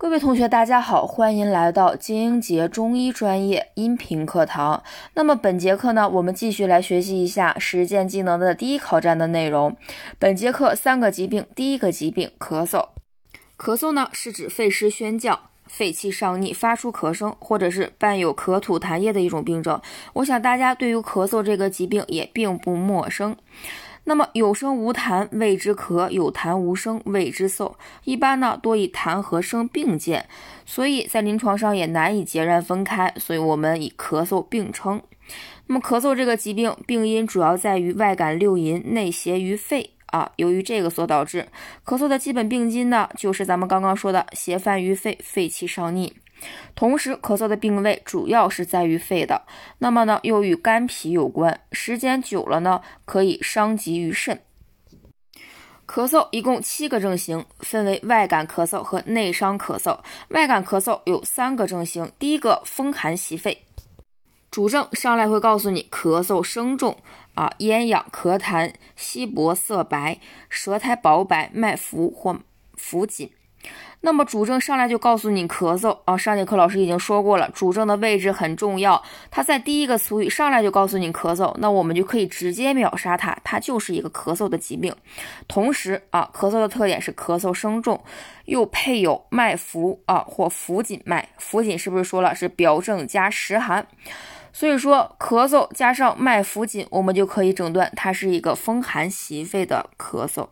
各位同学，大家好，欢迎来到金英杰中医专业音频课堂。那么本节课呢，我们继续来学习一下实践技能的第一考站的内容。本节课三个疾病，第一个疾病咳嗽。咳嗽呢是指肺湿宣降、肺气上逆，发出咳声，或者是伴有咳吐痰液的一种病症。我想大家对于咳嗽这个疾病也并不陌生。那么有声无痰谓之咳，有痰无声谓之嗽。一般呢多以痰和声并见，所以在临床上也难以截然分开，所以我们以咳嗽并称。那么咳嗽这个疾病病因主要在于外感六淫内邪于肺啊，由于这个所导致咳嗽的基本病因呢，就是咱们刚刚说的邪犯于肺，肺气上逆。同时，咳嗽的病位主要是在于肺的，那么呢，又与肝脾有关，时间久了呢，可以伤及于肾。咳嗽一共七个症型，分为外感咳嗽和内伤咳嗽。外感咳嗽有三个症型，第一个风寒袭肺，主症上来会告诉你咳嗽声重啊，咽痒咳痰，稀薄色白，舌苔薄白，脉浮或浮紧。那么主症上来就告诉你咳嗽啊，上节课老师已经说过了，主症的位置很重要，它在第一个词语上来就告诉你咳嗽，那我们就可以直接秒杀它，它就是一个咳嗽的疾病。同时啊，咳嗽的特点是咳嗽声重，又配有脉浮啊或浮紧脉，浮紧是不是说了是表症加实寒？所以说，咳嗽加上脉浮紧，我们就可以诊断它是一个风寒袭肺的咳嗽。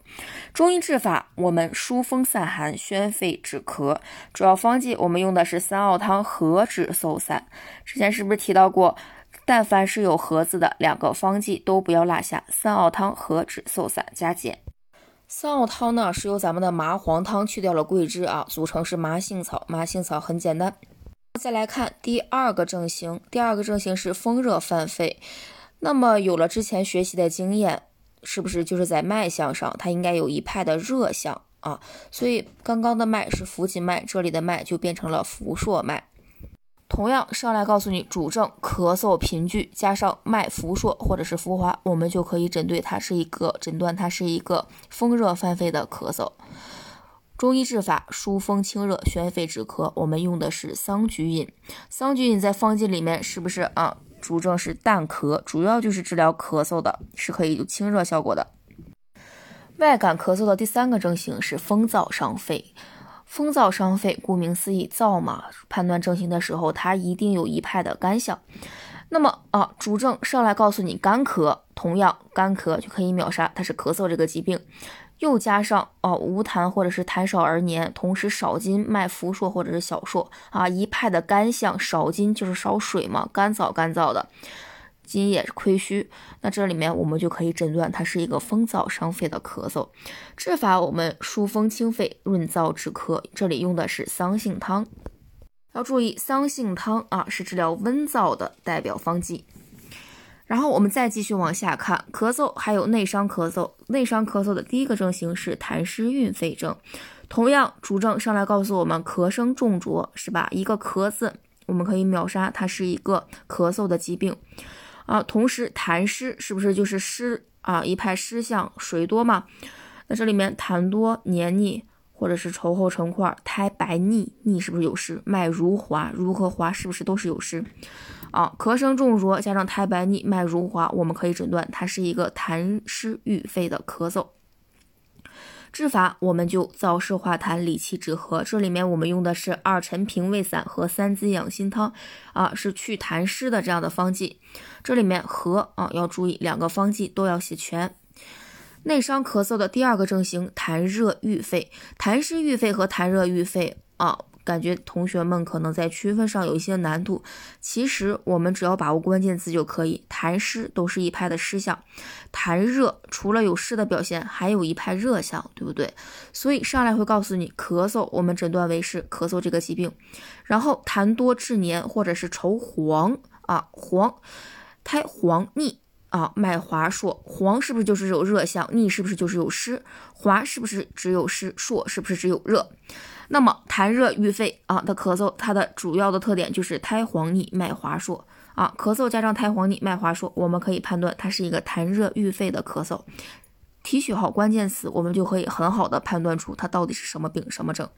中医治法，我们疏风散寒、宣肺止咳。主要方剂我们用的是三奥汤和止嗽散。之前是不是提到过，但凡是有“和”字的两个方剂都不要落下，三奥汤和止嗽散加减。三奥汤呢是由咱们的麻黄汤去掉了桂枝啊，组成是麻杏草。麻杏草很简单。再来看第二个症型，第二个症型是风热犯肺。那么有了之前学习的经验，是不是就是在脉象上它应该有一派的热象啊？所以刚刚的脉是浮紧脉，这里的脉就变成了浮硕脉。同样上来告诉你主症咳嗽频剧，加上脉浮硕或者是浮滑，我们就可以诊对它是一个诊断它是一个风热犯肺的咳嗽。中医治法疏风清热、宣肺止咳，我们用的是桑菊饮。桑菊饮在方剂里面是不是啊？主症是淡咳，主要就是治疗咳嗽的，是可以有清热效果的。外感咳嗽的第三个症型是风燥伤肺。风燥伤肺，顾名思义，燥嘛。判断症型的时候，它一定有一派的干象。那么啊，主症上来告诉你干咳，同样干咳就可以秒杀，它是咳嗽这个疾病。又加上哦无痰或者是痰少而黏，同时少津脉浮数或者是小数啊，一派的干象，少津就是少水嘛，干燥干燥的，津液亏虚，那这里面我们就可以诊断它是一个风燥伤肺的咳嗽。治法我们疏风清肺、润燥止咳，这里用的是桑杏汤。要注意，桑杏汤啊是治疗温燥的代表方剂。然后我们再继续往下看，咳嗽还有内伤咳嗽。内伤咳嗽的第一个症型是痰湿蕴肺症，同样主症上来告诉我们咳声重浊，是吧？一个咳字我们可以秒杀，它是一个咳嗽的疾病啊。同时痰湿是不是就是湿啊？一派湿象，水多嘛？那这里面痰多黏腻，或者是稠厚成块，苔白腻腻是不是有湿？脉如滑，如和滑是不是都是有湿？啊，咳声重浊，加上苔白腻，脉如滑，我们可以诊断它是一个痰湿郁肺的咳嗽。治法我们就燥湿化痰，理气止咳。这里面我们用的是二陈平胃散和三滋养心汤，啊，是祛痰湿的这样的方剂。这里面和啊要注意，两个方剂都要写全。内伤咳嗽的第二个症型，痰热郁肺，痰湿郁肺和痰热郁肺啊。感觉同学们可能在区分上有一些难度，其实我们只要把握关键字就可以。痰湿都是一派的湿象，痰热除了有湿的表现，还有一派热象，对不对？所以上来会告诉你，咳嗽我们诊断为是咳嗽这个疾病。然后痰多致黏或者是稠黄啊黄，苔黄腻啊脉滑硕，黄是不是就是有热象？腻是不是就是有湿？滑是不是只有湿？硕是不是只有热？那么痰热郁肺啊的咳嗽，它的主要的特点就是苔黄腻、脉滑数啊。咳嗽加上苔黄腻、脉滑数，我们可以判断它是一个痰热郁肺的咳嗽。提取好关键词，我们就可以很好的判断出它到底是什么病什么症。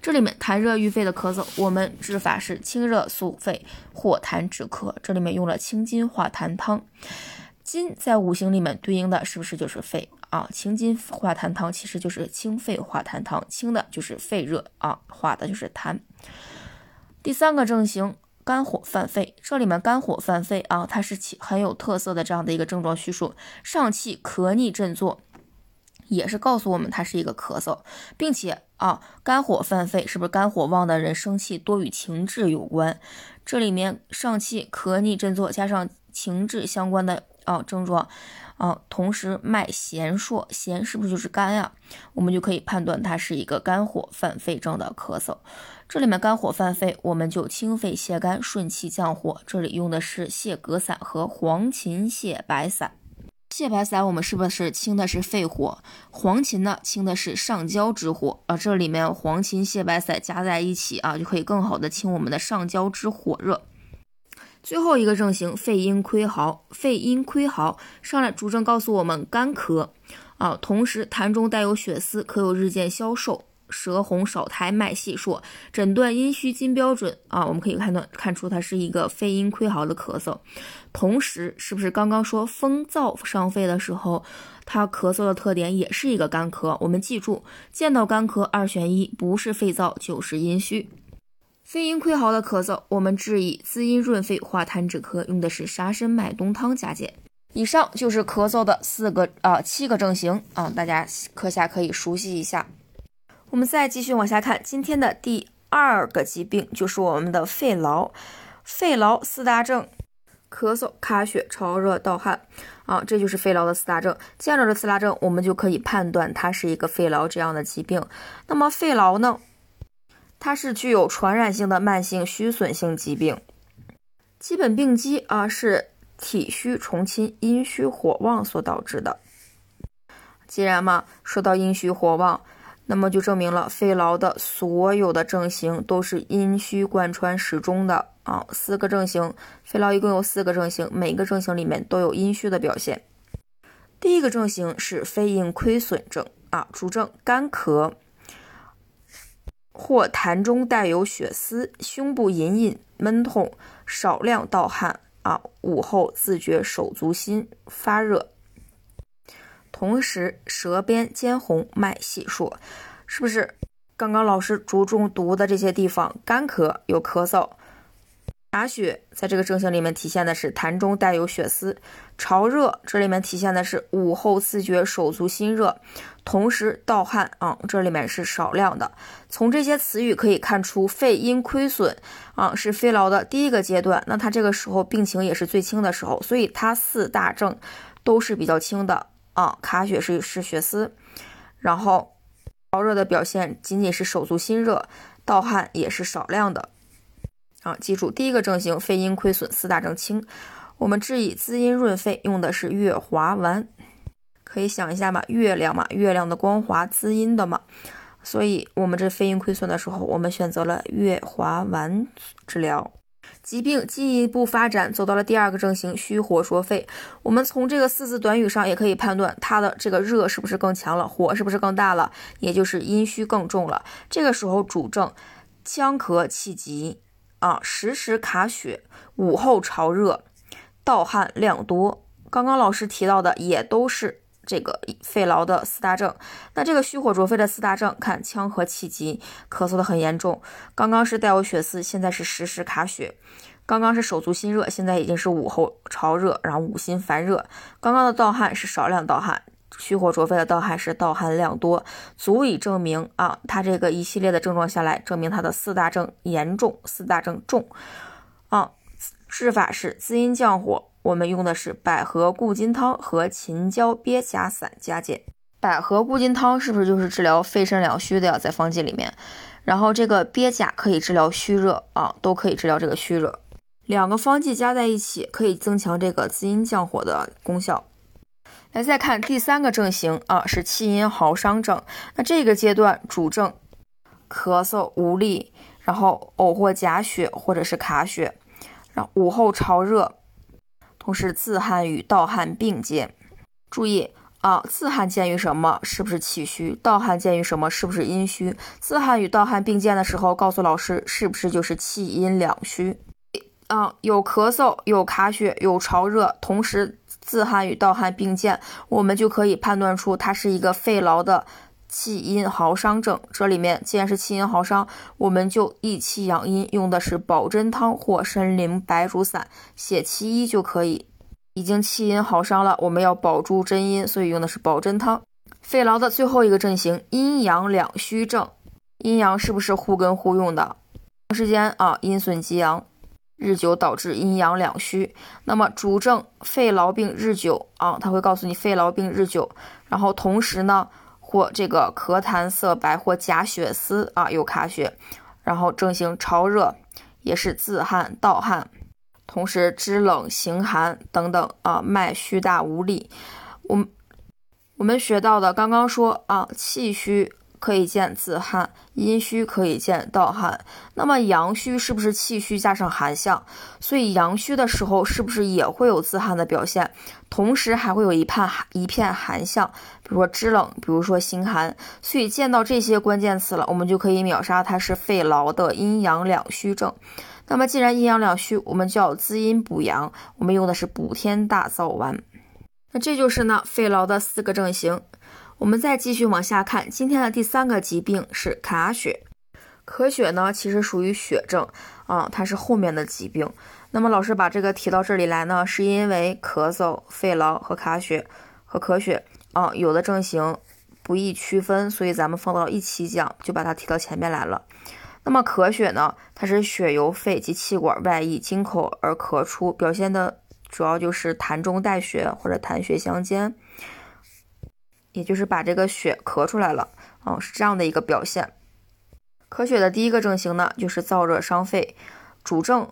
这里面痰热郁肺的咳嗽，我们治法是清热肃肺，化痰止咳。这里面用了清金化痰汤。金在五行里面对应的是不是就是肺啊？清金化痰汤其实就是清肺化痰汤，清的就是肺热啊，化的就是痰。第三个症型。肝火犯肺，这里面肝火犯肺啊，它是起很有特色的这样的一个症状叙述，上气咳逆振作，也是告诉我们它是一个咳嗽，并且啊，肝火犯肺是不是肝火旺的人生气多与情志有关？这里面上气咳逆振作加上情志相关的啊症状啊，同时脉弦数，弦是不是就是肝呀？我们就可以判断它是一个肝火犯肺症的咳嗽。这里面肝火犯肺，我们就清肺泻肝、顺气降火。这里用的是泻膈散和黄芩泻白散。泻白散我们是不是清的是肺火？黄芩呢，清的是上焦之火。啊，这里面黄芩泻白散加在一起啊，就可以更好的清我们的上焦之火热。最后一个症型，肺阴亏耗。肺阴亏耗上来主症告诉我们干咳啊，同时痰中带有血丝，可有日渐消瘦。舌红少苔脉细数，诊断阴虚金标准啊，我们可以判断看出它是一个肺阴亏耗的咳嗽。同时，是不是刚刚说风燥伤肺的时候，它咳嗽的特点也是一个干咳？我们记住，见到干咳二选一，不是肺燥就是阴虚。肺阴亏耗的咳嗽，我们治以滋阴润肺、化痰止咳，用的是沙参麦冬汤加减。以上就是咳嗽的四个啊七个症型啊，大家课下可以熟悉一下。我们再继续往下看，今天的第二个疾病就是我们的肺痨。肺痨四大症：咳嗽、卡血、潮热、盗汗。啊，这就是肺痨的四大症。见着这四大症，我们就可以判断它是一个肺痨这样的疾病。那么肺痨呢，它是具有传染性的慢性虚损性疾病。基本病机啊是体虚重侵、阴虚火旺所导致的。既然嘛，说到阴虚火旺。那么就证明了肺痨的所有的症型都是阴虚贯穿始终的啊，四个症型，肺痨一共有四个症型，每个症型里面都有阴虚的表现。第一个症型是肺阴亏损症啊，主症干咳，或痰中带有血丝，胸部隐隐闷痛，少量盗汗啊，午后自觉手足心发热。同时，舌边尖红，脉细数，是不是刚刚老师着重读的这些地方？干咳有咳嗽，卡血在这个症型里面体现的是痰中带有血丝，潮热这里面体现的是午后自觉手足心热，同时盗汗啊，这里面是少量的。从这些词语可以看出，肺阴亏损啊是肺痨的第一个阶段，那它这个时候病情也是最轻的时候，所以它四大症都是比较轻的。啊，卡血是是血丝，然后潮热的表现仅仅是手足心热，盗汗也是少量的。啊，记住第一个症型，肺阴亏损，四大症轻，我们治以滋阴润肺，用的是月华丸。可以想一下嘛，月亮嘛，月亮的光华滋阴的嘛，所以我们这肺阴亏损的时候，我们选择了月华丸治疗。疾病进一步发展，走到了第二个症型，虚火灼肺。我们从这个四字短语上也可以判断，它的这个热是不是更强了，火是不是更大了，也就是阴虚更重了。这个时候主症呛咳气急啊，时时卡血，午后潮热，盗汗量多。刚刚老师提到的也都是。这个肺痨的四大症，那这个虚火灼肺的四大症，看腔和气急，咳嗽的很严重。刚刚是带有血丝，现在是时时卡血。刚刚是手足心热，现在已经是午后潮热，然后五心烦热。刚刚的盗汗是少量盗汗，虚火灼肺的盗汗是盗汗量多，足以证明啊，他这个一系列的症状下来，证明他的四大症严重，四大症重啊。治法是滋阴降火。我们用的是百合固金汤和秦椒鳖甲散加减。百合固金汤是不是就是治疗肺肾两虚的呀？在方剂里面，然后这个鳖甲可以治疗虚热啊，都可以治疗这个虚热。两个方剂加在一起，可以增强这个滋阴降火的功效。来，再看第三个症型啊，是气阴耗伤症。那这个阶段主症咳嗽无力，然后偶或假血或者是卡血，然后午后潮热。同时，自汗与盗汗并见。注意啊，自汗见于什么？是不是气虚？盗汗见于什么？是不是阴虚？自汗与盗汗并见的时候，告诉老师是不是就是气阴两虚？啊，有咳嗽，有卡血，有潮热，同时自汗与盗汗并见，我们就可以判断出它是一个肺痨的气阴耗伤症。这里面既然是气阴耗伤，我们就益气养阴，用的是保真汤或参苓白术散写其一就可以。已经气阴耗伤了，我们要保住真阴，所以用的是保真汤。肺痨的最后一个症型，阴阳两虚症，阴阳是不是互根互用的？长时间啊，阴损极阳。日久导致阴阳两虚，那么主症肺痨病日久啊，他会告诉你肺痨病日久，然后同时呢，或这个咳痰色白或假血丝啊，有卡血，然后症型潮热，也是自汗盗汗，同时肢冷形寒等等啊，脉虚大无力。我们我们学到的刚刚说啊，气虚。可以见自汗，阴虚可以见盗汗。那么阳虚是不是气虚加上寒象？所以阳虚的时候是不是也会有自汗的表现？同时还会有一片一片寒象，比如说肢冷，比如说心寒。所以见到这些关键词了，我们就可以秒杀它是肺痨的阴阳两虚症。那么既然阴阳两虚，我们就要滋阴补阳，我们用的是补天大燥丸。那这就是呢肺痨的四个症型。我们再继续往下看，今天的第三个疾病是卡血。咳血呢，其实属于血症啊，它是后面的疾病。那么老师把这个提到这里来呢，是因为咳嗽、肺痨和卡血和咳血啊，有的症型不易区分，所以咱们放到一起讲，就把它提到前面来了。那么咳血呢，它是血由肺及气管外溢经口而咳出，表现的主要就是痰中带血或者痰血相间。也就是把这个血咳出来了，哦，是这样的一个表现。咳血的第一个症型呢，就是燥热伤肺，主症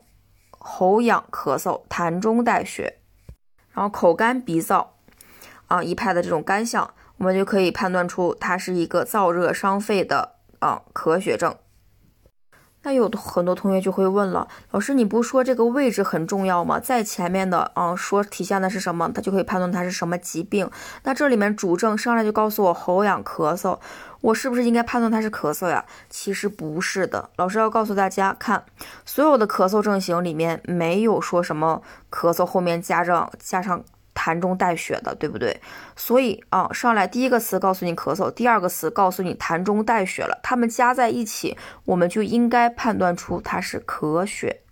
喉痒咳嗽，痰中带血，然后口干鼻燥，啊，一派的这种干象，我们就可以判断出它是一个燥热伤肺的啊咳血症。那有很多同学就会问了，老师，你不说这个位置很重要吗？在前面的啊，说体现的是什么，他就可以判断它是什么疾病。那这里面主症上来就告诉我喉痒咳嗽，我是不是应该判断它是咳嗽呀？其实不是的，老师要告诉大家，看所有的咳嗽症型里面没有说什么咳嗽后面加上加上。痰中带血的，对不对？所以啊，上来第一个词告诉你咳嗽，第二个词告诉你痰中带血了，它们加在一起，我们就应该判断出它是咳血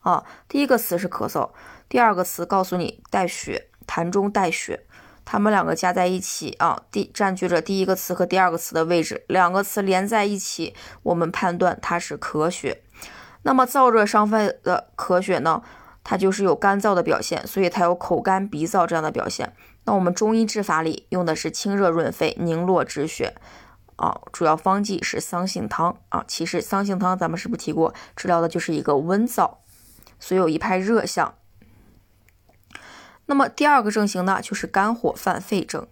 啊。第一个词是咳嗽，第二个词告诉你带血，痰中带血，它们两个加在一起啊，第占据着第一个词和第二个词的位置，两个词连在一起，我们判断它是咳血。那么燥热伤肺的咳血呢？它就是有干燥的表现，所以它有口干鼻燥这样的表现。那我们中医治法里用的是清热润肺、凝络止血啊，主要方剂是桑杏汤啊。其实桑杏汤咱们是不是提过，治疗的就是一个温燥，所以有一派热象。那么第二个症型呢，就是肝火犯肺症，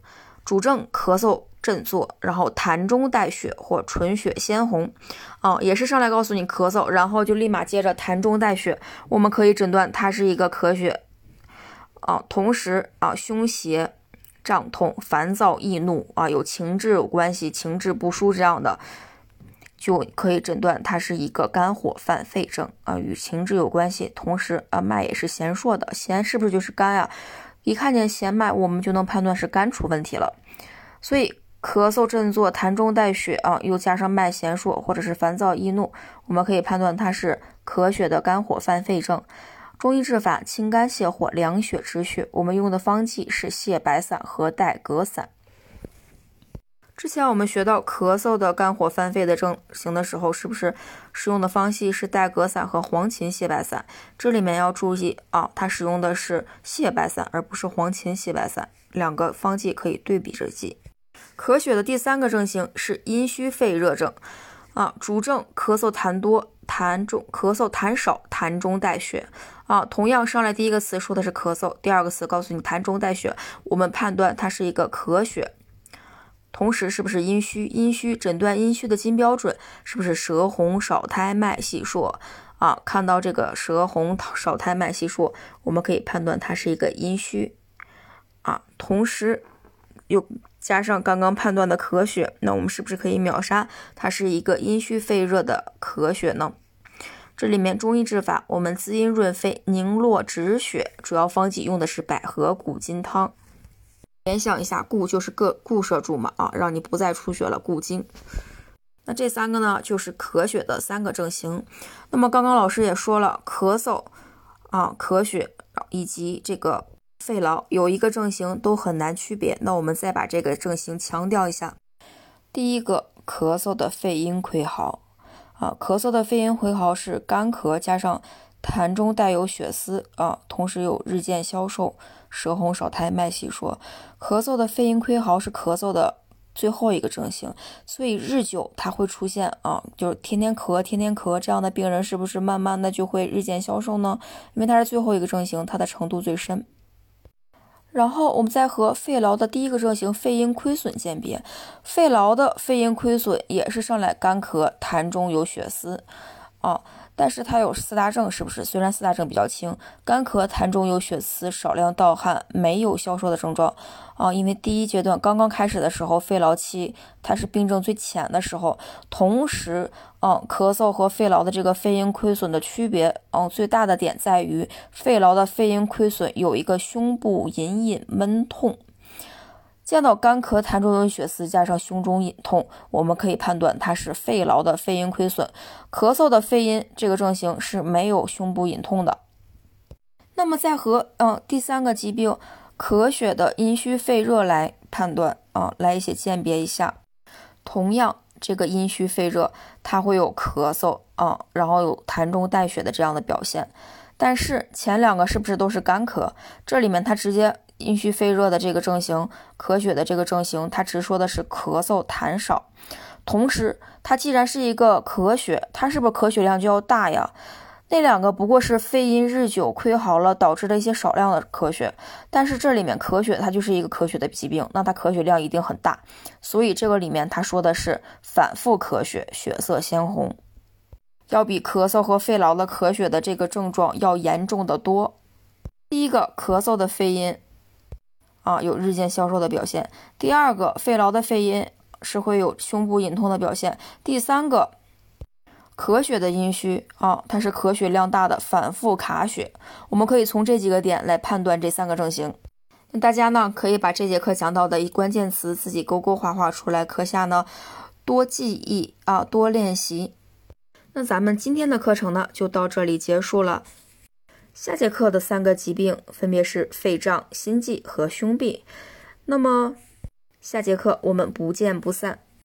主症咳嗽。振作，然后痰中带血或纯血鲜红，啊，也是上来告诉你咳嗽，然后就立马接着痰中带血，我们可以诊断它是一个咳血，啊，同时啊，胸胁胀痛、烦躁易怒啊，有情志有关系，情志不舒这样的，就可以诊断它是一个肝火犯肺症啊，与情志有关系，同时啊，脉也是弦硕的，弦是不是就是肝呀？一看见弦脉，我们就能判断是肝出问题了，所以。咳嗽振作，痰中带血啊，又加上脉弦数或者是烦躁易怒，我们可以判断它是咳血的肝火犯肺症。中医治法清肝泻火、凉血止血，我们用的方剂是泻白散和带葛散。之前我们学到咳嗽的肝火犯肺的症型的时候，是不是使用的方剂是带葛散和黄芩泻白散？这里面要注意啊，它使用的是泻白散，而不是黄芩泻白散，两个方剂可以对比着记。咳血的第三个症型是阴虚肺热症，啊，主症咳嗽痰多，痰中咳嗽痰少，痰中带血，啊，同样上来第一个词说的是咳嗽，第二个词告诉你痰中带血，我们判断它是一个咳血，同时是不是阴虚？阴虚诊断阴虚的金标准是不是舌红少苔脉细数？啊，看到这个舌红少苔脉细数，我们可以判断它是一个阴虚，啊，同时。又加上刚刚判断的咳血，那我们是不是可以秒杀它是一个阴虚肺热的咳血呢？这里面中医治法，我们滋阴润肺、凝络止血，主要方剂用的是百合固金汤。联想一下，固就是个固摄住嘛啊，让你不再出血了，固精。那这三个呢，就是咳血的三个症型。那么刚刚老师也说了，咳嗽啊、咳血以及这个肺痨有一个症型都很难区别。那我们再把这个症型强调一下。第一个，咳嗽的肺阴亏耗啊，咳嗽的肺阴亏耗是干咳加上痰中带有血丝啊，同时有日渐消瘦、舌红少苔、脉细说。咳嗽的肺阴亏耗是咳嗽的。最后一个症型，所以日久它会出现啊，就是天天咳，天天咳这样的病人，是不是慢慢的就会日渐消瘦呢？因为它是最后一个症型，它的程度最深。然后我们再和肺痨的第一个症型肺阴亏损鉴别，肺痨的肺阴亏损也是上来干咳，痰中有血丝啊。但是它有四大症，是不是？虽然四大症比较轻，干咳、痰中有血丝、少量盗汗，没有消瘦的症状啊。因为第一阶段刚刚开始的时候，肺痨期它是病症最浅的时候，同时，嗯，咳嗽和肺痨的这个肺阴亏损的区别，嗯，最大的点在于肺痨的肺阴亏损有一个胸部隐隐闷痛。见到干咳、痰中有血丝，加上胸中隐痛，我们可以判断它是肺痨的肺阴亏损。咳嗽的肺阴这个症型是没有胸部隐痛的。那么再和嗯第三个疾病咳血的阴虚肺热来判断啊，来一些鉴别一下。同样，这个阴虚肺热它会有咳嗽啊，然后有痰中带血的这样的表现。但是前两个是不是都是干咳？这里面它直接。阴虚肺热的这个症型，咳血的这个症型，它只说的是咳嗽痰少。同时，它既然是一个咳血，它是不是咳血量就要大呀？那两个不过是肺阴日久亏耗了导致的一些少量的咳血，但是这里面咳血它就是一个咳血的疾病，那它咳血量一定很大。所以这个里面它说的是反复咳血，血色鲜红，要比咳嗽和肺痨的咳血的这个症状要严重的多。第一个咳嗽的肺阴。啊，有日渐消瘦的表现。第二个，肺痨的肺阴是会有胸部隐痛的表现。第三个，咳血的阴虚啊，它是咳血量大的，反复卡血。我们可以从这几个点来判断这三个症型。那大家呢，可以把这节课讲到的一关键词自己勾勾画画出来，课下呢多记忆啊，多练习。那咱们今天的课程呢，就到这里结束了。下节课的三个疾病分别是肺胀、心悸和胸痹。那么，下节课我们不见不散。